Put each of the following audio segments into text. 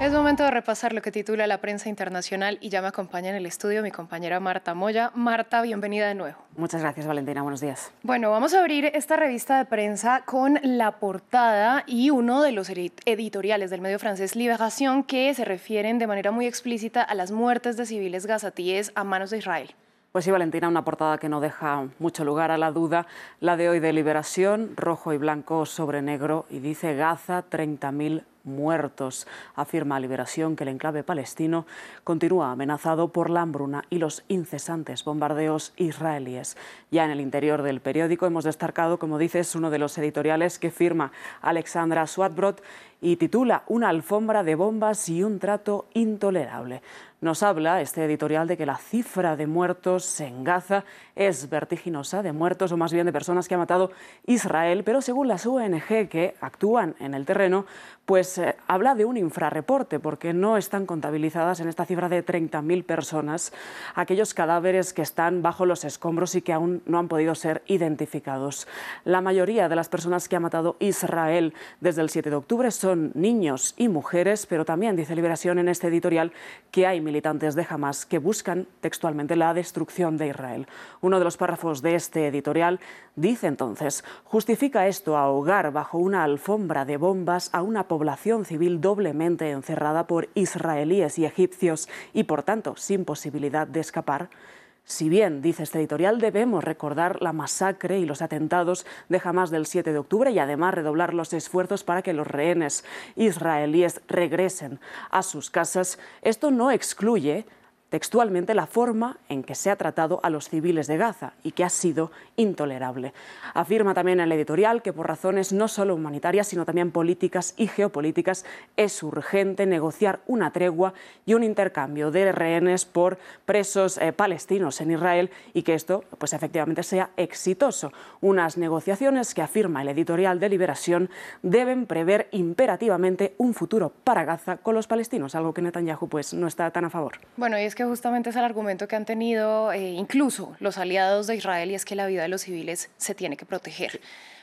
Es momento de repasar lo que titula la prensa internacional y ya me acompaña en el estudio mi compañera Marta Moya. Marta, bienvenida de nuevo. Muchas gracias, Valentina. Buenos días. Bueno, vamos a abrir esta revista de prensa con la portada y uno de los editoriales del medio francés Libération que se refieren de manera muy explícita a las muertes de civiles gazatíes a manos de Israel. Pues sí, Valentina, una portada que no deja mucho lugar a la duda. La de hoy de Liberación, rojo y blanco sobre negro, y dice Gaza, 30.000 muertos. Afirma Liberación que el enclave palestino continúa amenazado por la hambruna y los incesantes bombardeos israelíes. Ya en el interior del periódico hemos destacado, como dices, uno de los editoriales que firma Alexandra Swatbrod y titula Una alfombra de bombas y un trato intolerable. Nos habla este editorial de que la cifra de muertos en Gaza es vertiginosa, de muertos o más bien de personas que ha matado Israel, pero según las ONG que actúan en el terreno, pues eh, habla de un infrarreporte, porque no están contabilizadas en esta cifra de 30.000 personas aquellos cadáveres que están bajo los escombros y que aún no han podido ser identificados. La mayoría de las personas que ha matado Israel desde el 7 de octubre son niños y mujeres, pero también dice Liberación en este editorial que hay militantes de Hamas que buscan textualmente la destrucción de Israel. Uno de los párrafos de este editorial dice entonces, justifica esto ahogar bajo una alfombra de bombas a una población civil doblemente encerrada por israelíes y egipcios y por tanto sin posibilidad de escapar. Si bien, dice este editorial, debemos recordar la masacre y los atentados de Hamas del 7 de octubre y además redoblar los esfuerzos para que los rehenes israelíes regresen a sus casas, esto no excluye textualmente la forma en que se ha tratado a los civiles de Gaza y que ha sido intolerable. Afirma también el editorial que por razones no solo humanitarias, sino también políticas y geopolíticas, es urgente negociar una tregua y un intercambio de rehenes por presos eh, palestinos en Israel y que esto pues efectivamente sea exitoso. Unas negociaciones que afirma el editorial de Liberación deben prever imperativamente un futuro para Gaza con los palestinos, algo que Netanyahu pues no está tan a favor. Bueno, y es justamente es el argumento que han tenido eh, incluso los aliados de Israel y es que la vida de los civiles se tiene que proteger.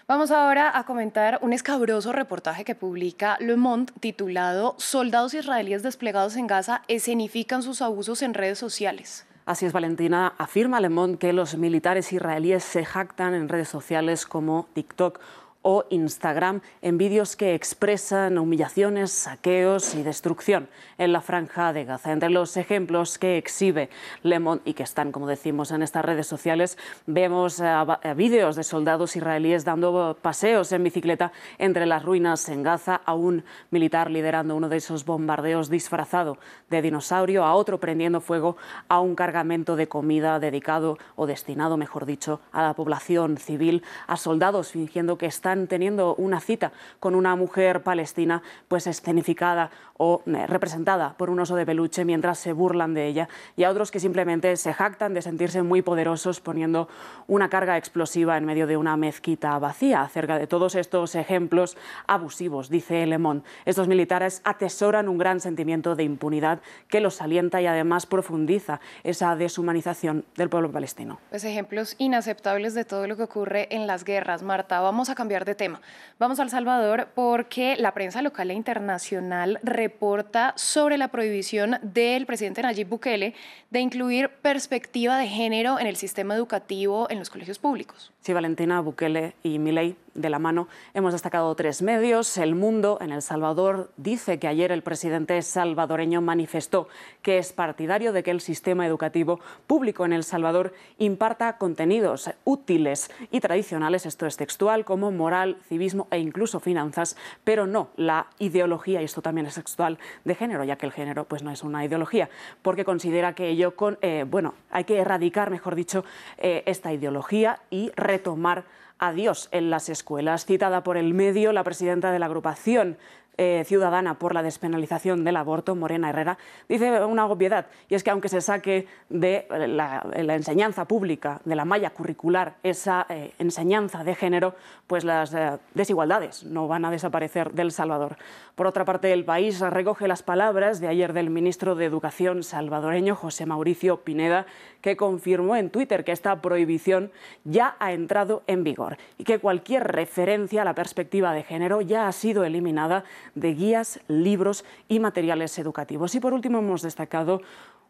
Vamos ahora a comentar un escabroso reportaje que publica Le Monde titulado Soldados israelíes desplegados en Gaza escenifican sus abusos en redes sociales. Así es, Valentina. Afirma Le Monde que los militares israelíes se jactan en redes sociales como TikTok o Instagram en vídeos que expresan humillaciones, saqueos y destrucción en la franja de Gaza. Entre los ejemplos que exhibe Le Monde y que están, como decimos, en estas redes sociales, vemos eh, vídeos de soldados israelíes dando paseos en bicicleta entre las ruinas en Gaza, a un militar liderando uno de esos bombardeos disfrazado de dinosaurio, a otro prendiendo fuego a un cargamento de comida dedicado o destinado, mejor dicho, a la población civil, a soldados fingiendo que están teniendo una cita con una mujer palestina, pues escenificada o eh, representada por un oso de peluche mientras se burlan de ella, y a otros que simplemente se jactan de sentirse muy poderosos poniendo una carga explosiva en medio de una mezquita vacía. Acerca de todos estos ejemplos abusivos, dice Lemón, estos militares atesoran un gran sentimiento de impunidad que los alienta y además profundiza esa deshumanización del pueblo palestino. Pues ejemplos inaceptables de todo lo que ocurre en las guerras. Marta, vamos a cambiar de tema. Vamos a El Salvador porque la prensa local e internacional reporta sobre la prohibición del presidente Nayib Bukele de incluir perspectiva de género en el sistema educativo en los colegios públicos. Sí, Valentina Bukele y Milei de la mano. Hemos destacado tres medios. El Mundo en El Salvador dice que ayer el presidente salvadoreño manifestó que es partidario de que el sistema educativo público en El Salvador imparta contenidos útiles y tradicionales, esto es textual, como moral, civismo e incluso finanzas, pero no la ideología, y esto también es textual, de género, ya que el género pues, no es una ideología, porque considera que ello, con, eh, bueno, hay que erradicar, mejor dicho, eh, esta ideología y retomar Adiós en las escuelas. Citada por el medio, la presidenta de la agrupación eh, ciudadana por la despenalización del aborto, Morena Herrera, dice una obviedad, y es que aunque se saque de la, enseñanza pública, de la malla curricular, esa eh, enseñanza de género, pues las eh, desigualdades no van a desaparecer del Salvador. Por otra parte, el país recoge las palabras de ayer del ministro de Educación salvadoreño, José Mauricio Pineda, que confirmó en Twitter que esta prohibición ya ha entrado en vigor y que cualquier referencia a la perspectiva de género ya ha sido eliminada de guías, libros y materiales educativos. Y por último, hemos destacado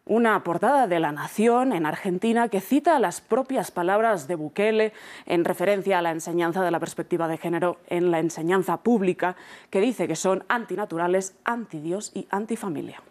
una portada de La Nación en Argentina que cita las propias palabras de Bukele en referencia a la enseñanza de la perspectiva de género en la enseñanza pública, que dice que son antinaturales, antidios y antifamilia.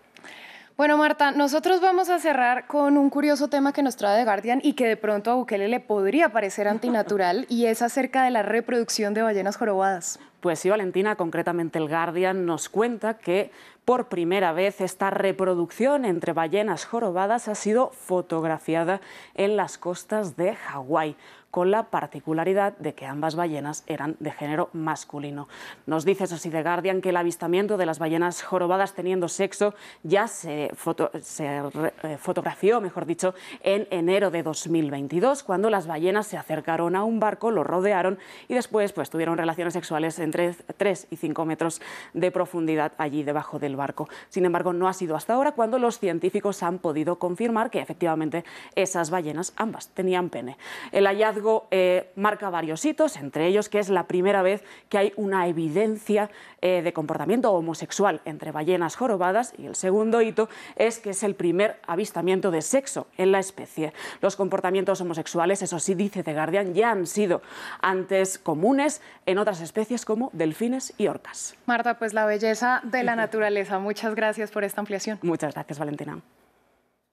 Bueno, Marta, nosotros vamos a cerrar con un curioso tema que nos trae The Guardian y que de pronto a Bukele le podría parecer antinatural y es acerca de la reproducción de ballenas jorobadas. Pues sí, Valentina, concretamente el Guardian nos cuenta que por primera vez esta reproducción entre ballenas jorobadas ha sido fotografiada en las costas de Hawái con la particularidad de que ambas ballenas eran de género masculino. Nos dice Sosy The Guardian que el avistamiento de las ballenas jorobadas teniendo sexo ya se, eh, fotografió, mejor dicho, en enero de 2022, cuando las ballenas se acercaron a un barco, lo rodearon y después pues, tuvieron relaciones sexuales entre 3 y 5 metros de profundidad allí debajo del barco. Sin embargo, no ha sido hasta ahora cuando los científicos han podido confirmar que efectivamente esas ballenas ambas tenían pene. El hallazgo eh, marca varios hitos, entre ellos que es la primera vez que hay una evidencia eh, de comportamiento homosexual entre ballenas jorobadas y el segundo hito es que es el primer avistamiento de sexo en la especie. Los comportamientos homosexuales, eso sí dice The Guardian, ya han sido antes comunes en otras especies como delfines y orcas. Marta, pues la belleza de la naturaleza. Muchas gracias por esta ampliación. Muchas gracias, Valentina.